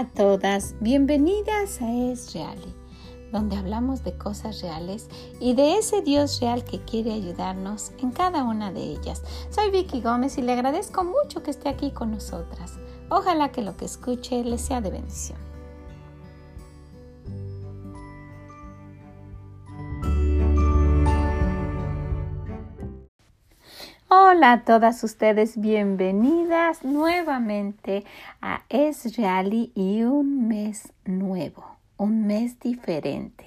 A todas, bienvenidas a Es Real, donde hablamos de cosas reales y de ese Dios real que quiere ayudarnos en cada una de ellas. Soy Vicky Gómez y le agradezco mucho que esté aquí con nosotras. Ojalá que lo que escuche le sea de bendición. Hola a todas ustedes, bienvenidas nuevamente a Es Reali y un mes nuevo, un mes diferente.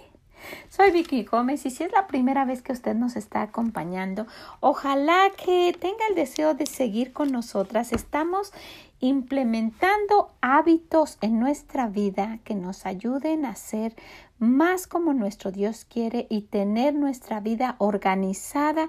Soy Vicky Gómez y si es la primera vez que usted nos está acompañando, ojalá que tenga el deseo de seguir con nosotras. Estamos implementando hábitos en nuestra vida que nos ayuden a ser más como nuestro Dios quiere y tener nuestra vida organizada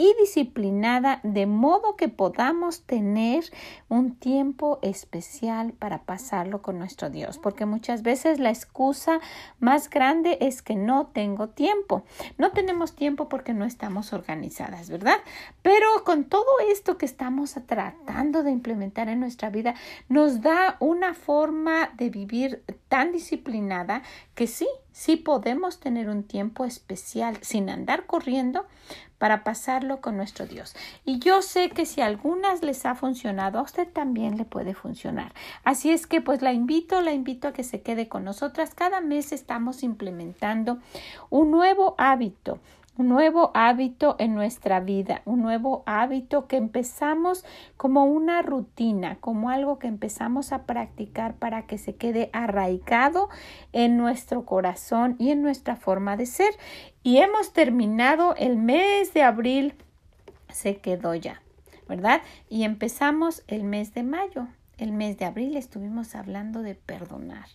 y disciplinada de modo que podamos tener un tiempo especial para pasarlo con nuestro Dios, porque muchas veces la excusa más grande es que no tengo tiempo. No tenemos tiempo porque no estamos organizadas, ¿verdad? Pero con todo esto que estamos tratando de implementar en nuestra vida, nos da una forma de vivir tan disciplinada que sí, sí podemos tener un tiempo especial sin andar corriendo para pasarlo con nuestro Dios. Y yo sé que si a algunas les ha funcionado, a usted también le puede funcionar. Así es que pues la invito, la invito a que se quede con nosotras. Cada mes estamos implementando un nuevo hábito un nuevo hábito en nuestra vida, un nuevo hábito que empezamos como una rutina, como algo que empezamos a practicar para que se quede arraigado en nuestro corazón y en nuestra forma de ser. Y hemos terminado el mes de abril, se quedó ya, ¿verdad? Y empezamos el mes de mayo. El mes de abril estuvimos hablando de perdonar.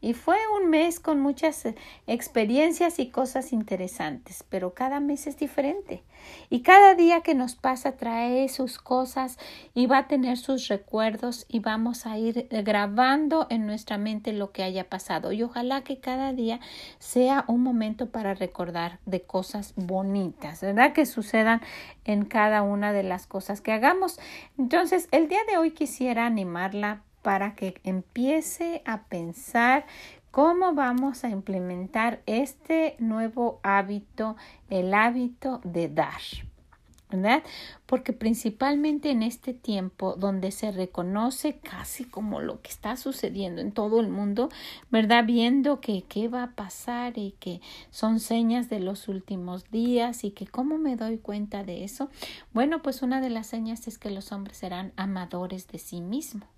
Y fue un mes con muchas eh, experiencias y cosas interesantes, pero cada mes es diferente. Y cada día que nos pasa trae sus cosas y va a tener sus recuerdos y vamos a ir eh, grabando en nuestra mente lo que haya pasado. Y ojalá que cada día sea un momento para recordar de cosas bonitas, ¿verdad? Que sucedan en cada una de las cosas que hagamos. Entonces, el día de hoy quisiera animarla para que empiece a pensar cómo vamos a implementar este nuevo hábito, el hábito de dar. ¿verdad? Porque principalmente en este tiempo donde se reconoce casi como lo que está sucediendo en todo el mundo, ¿verdad? Viendo que qué va a pasar y que son señas de los últimos días y que cómo me doy cuenta de eso. Bueno, pues una de las señas es que los hombres serán amadores de sí mismos.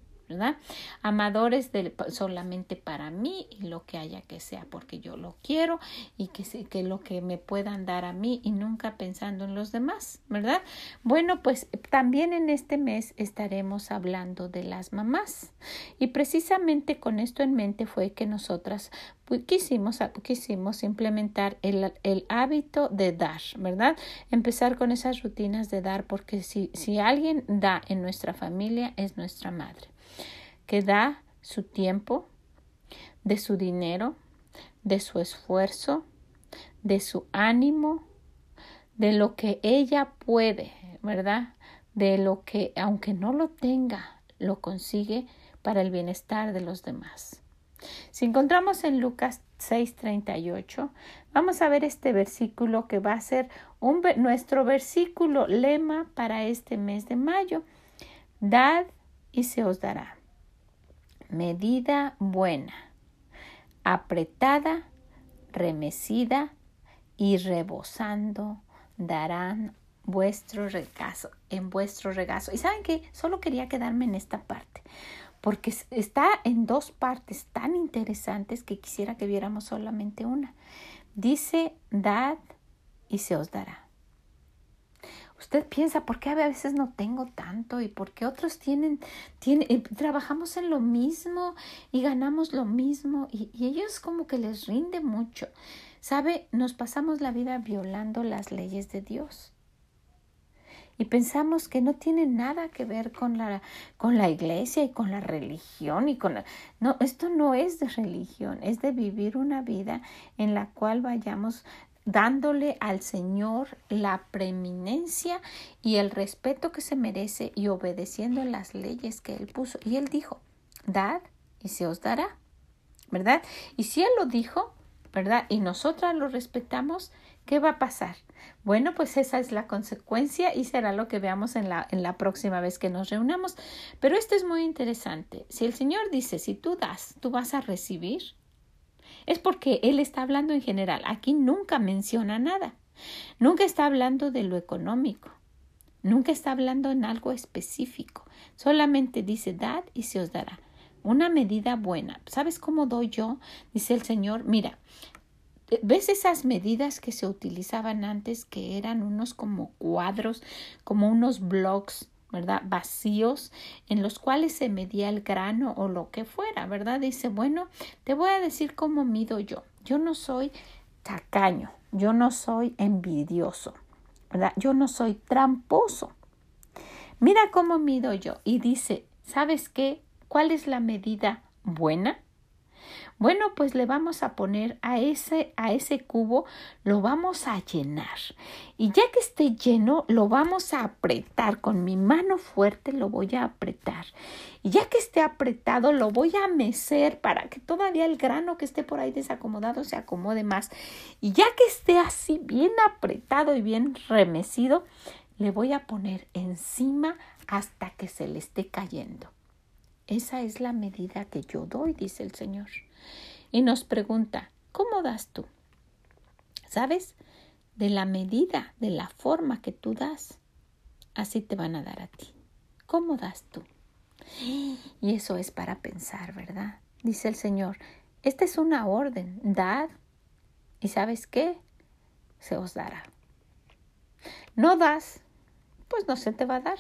Amadores de, solamente para mí y lo que haya que sea, porque yo lo quiero y que, que lo que me puedan dar a mí y nunca pensando en los demás, ¿verdad? Bueno, pues también en este mes estaremos hablando de las mamás y precisamente con esto en mente fue que nosotras pues, quisimos, quisimos implementar el, hábito de dar, ¿verdad? Empezar con esas rutinas de dar, porque si alguien da en nuestra familia es nuestra madre que da su tiempo, de su dinero, de su esfuerzo, de su ánimo, de lo que ella puede, ¿verdad? De lo que, aunque no lo tenga, lo consigue para el bienestar de los demás. Si encontramos en Lucas 6:38, vamos a ver este versículo que va a ser nuestro versículo lema para este mes de mayo. Dad y se os dará medida buena, apretada, remecida y rebosando darán vuestro regazo, en vuestro regazo. Y saben que solo quería quedarme en esta parte, porque está en dos partes tan interesantes que quisiera que viéramos solamente una. Dice, dad y se os dará. Usted piensa, ¿por qué a veces no tengo tanto? ¿Y por qué otros tienen, tienen eh, trabajamos en lo mismo y ganamos lo mismo? Y, y ellos como que les rinde mucho. ¿Sabe? Nos pasamos la vida violando las leyes de Dios. Y pensamos que no tiene nada que ver con la, con la iglesia y con la religión y con la... No, esto no es de religión, es de vivir una vida en la cual vayamos dándole al Señor la preeminencia y el respeto que se merece y obedeciendo las leyes que Él puso. Y Él dijo, dad y se os dará, ¿verdad? Y si Él lo dijo, ¿verdad? Y nosotras lo respetamos, ¿qué va a pasar? Bueno, pues esa es la consecuencia y será lo que veamos en la, en la próxima vez que nos reunamos. Pero esto es muy interesante. Si el Señor dice, si tú das, tú vas a recibir, es porque Él está hablando en general. Aquí nunca menciona nada. Nunca está hablando de lo económico. Nunca está hablando en algo específico. Solamente dice, dad y se os dará. Una medida buena. ¿Sabes cómo doy yo? Dice el Señor, mira, ¿ves esas medidas que se utilizaban antes que eran unos como cuadros, como unos blocks? ¿Verdad? Vacíos en los cuales se medía el grano o lo que fuera, ¿verdad? Dice, bueno, te voy a decir cómo mido yo. Yo no soy tacaño, yo no soy envidioso, ¿verdad? Yo no soy tramposo. Mira cómo mido yo. Y dice, ¿sabes qué? ¿Cuál es la medida buena? Bueno, pues le vamos a poner a ese, a ese cubo, lo vamos a llenar. Y ya que esté lleno, lo vamos a apretar. Con mi mano fuerte lo voy a apretar. Y ya que esté apretado, lo voy a mecer para que todavía el grano que esté por ahí desacomodado se acomode más. Y ya que esté así bien apretado y bien remecido, le voy a poner encima hasta que se le esté cayendo. Esa es la medida que yo doy, dice el Señor. Y nos pregunta, ¿cómo das tú? ¿Sabes? De la medida, de la forma que tú das, así te van a dar a ti. ¿Cómo das tú? Y eso es para pensar, ¿verdad? Dice el Señor, esta es una orden, dad. ¿Y sabes qué? Se os dará. No das, pues no se te va a dar.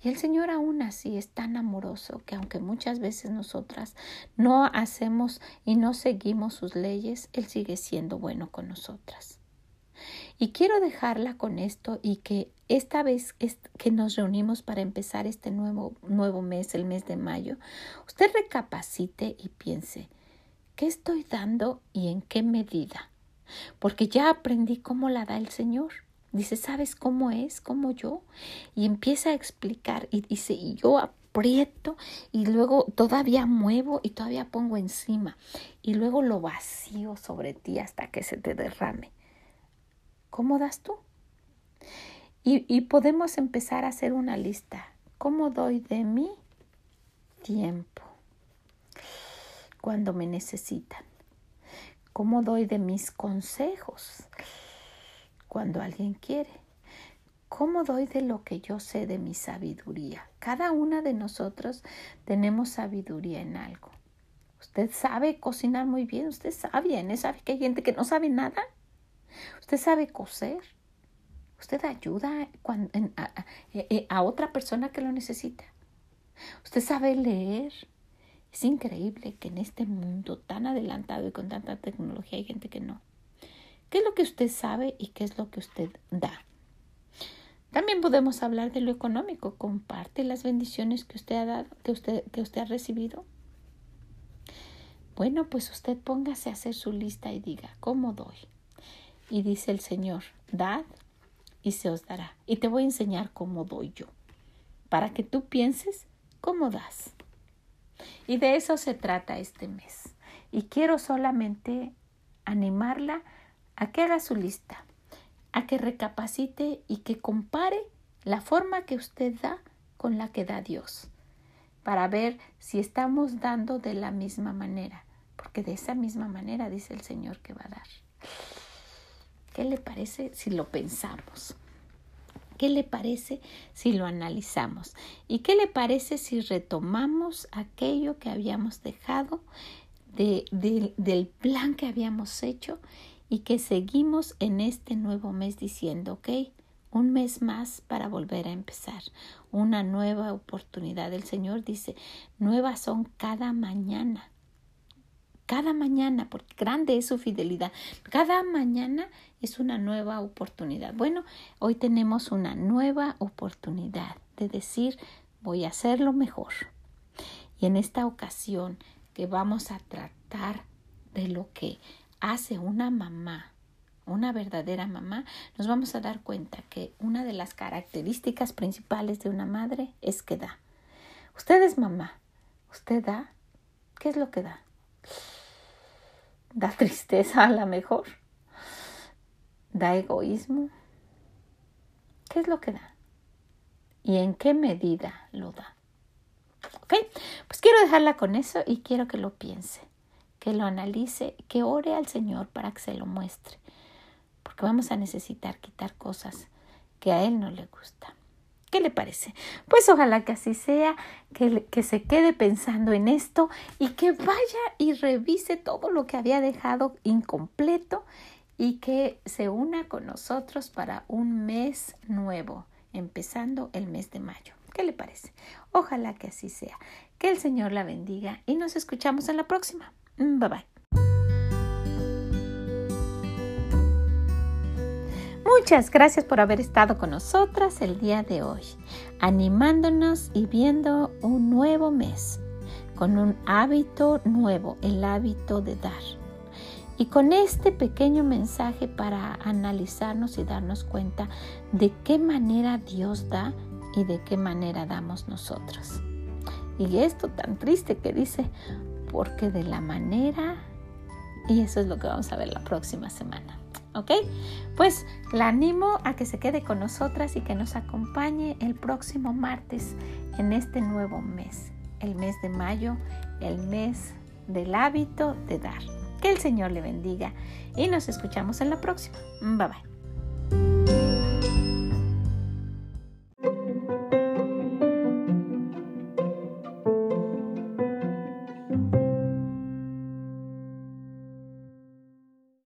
Y el Señor aún así es tan amoroso que aunque muchas veces nosotras no hacemos y no seguimos sus leyes, Él sigue siendo bueno con nosotras. Y quiero dejarla con esto y que esta vez que nos reunimos para empezar este nuevo, nuevo mes, el mes de mayo, usted recapacite y piense, ¿qué estoy dando y en qué medida? Porque ya aprendí cómo la da el Señor. Dice, ¿sabes cómo es? ¿Cómo yo? Y empieza a explicar y dice, y yo aprieto y luego todavía muevo y todavía pongo encima y luego lo vacío sobre ti hasta que se te derrame. ¿Cómo das tú? Y, y podemos empezar a hacer una lista. ¿Cómo doy de mi tiempo cuando me necesitan? ¿Cómo doy de mis consejos? Cuando alguien quiere. ¿Cómo doy de lo que yo sé de mi sabiduría? Cada una de nosotros tenemos sabiduría en algo. Usted sabe cocinar muy bien, usted sabe, ¿no sabe que hay gente que no sabe nada. Usted sabe coser. Usted ayuda eh, eh, a otra persona que lo necesita. Usted sabe leer. Es increíble que en este mundo tan adelantado y con tanta tecnología hay gente que no. ¿Qué es lo que usted sabe y qué es lo que usted da? También podemos hablar de lo económico. Comparte las bendiciones que usted ha dado, que usted, que usted ha recibido. Bueno, pues usted póngase a hacer su lista y diga, ¿cómo doy? Y dice el Señor, dad y se os dará. Y te voy a enseñar cómo doy yo, para que tú pienses cómo das. Y de eso se trata este mes. Y quiero solamente animarla a que haga su lista, a que recapacite y que compare la forma que usted da con la que da Dios, para ver si estamos dando de la misma manera, porque de esa misma manera dice el Señor que va a dar. ¿Qué le parece si lo pensamos? ¿Qué le parece si lo analizamos? ¿Y qué le parece si retomamos aquello que habíamos dejado del plan que habíamos hecho y que seguimos en este nuevo mes diciendo, ok, un mes más para volver a empezar, una nueva oportunidad. El Señor dice, nuevas son cada mañana, cada mañana, porque grande es su fidelidad. Cada mañana es una nueva oportunidad. Bueno, hoy tenemos una nueva oportunidad de decir, voy a hacerlo mejor. Y en esta ocasión que vamos a tratar de lo que hace una mamá, una verdadera mamá, nos vamos a dar cuenta que una de las características principales de una madre es que da. Usted es mamá, usted da ¿Qué es lo que da? Da tristeza a la mejor. Da egoísmo. ¿Qué es lo que da? ¿Y en qué medida lo da? ¿Ok? Pues quiero dejarla con eso y quiero que lo piense, que lo analice, que ore al Señor para que se lo muestre. Porque vamos a necesitar quitar cosas que a Él no le gustan. ¿Qué le parece? Pues ojalá que así sea, que, que, se quede pensando en esto y que vaya y revise todo lo que había dejado incompleto y que se una con nosotros para un mes nuevo, empezando el mes de mayo. ¿Qué le parece? Ojalá que así sea. Que el Señor la bendiga y nos escuchamos en la próxima. Bye bye. Muchas gracias por haber estado con nosotras el día de hoy, animándonos y viendo un nuevo mes, con un hábito nuevo, el hábito de dar. Y con este pequeño mensaje para analizarnos y darnos cuenta de qué manera Dios da y de qué manera damos nosotros. Y esto tan triste que dice, porque de la manera, y eso es lo que vamos a ver la próxima semana. ¿ok? Pues la animo a que se quede con nosotras y que nos acompañe el próximo martes en este nuevo mes, el mes de mayo, el mes del hábito de dar. Que el Señor le bendiga y nos escuchamos en la próxima. Bye bye.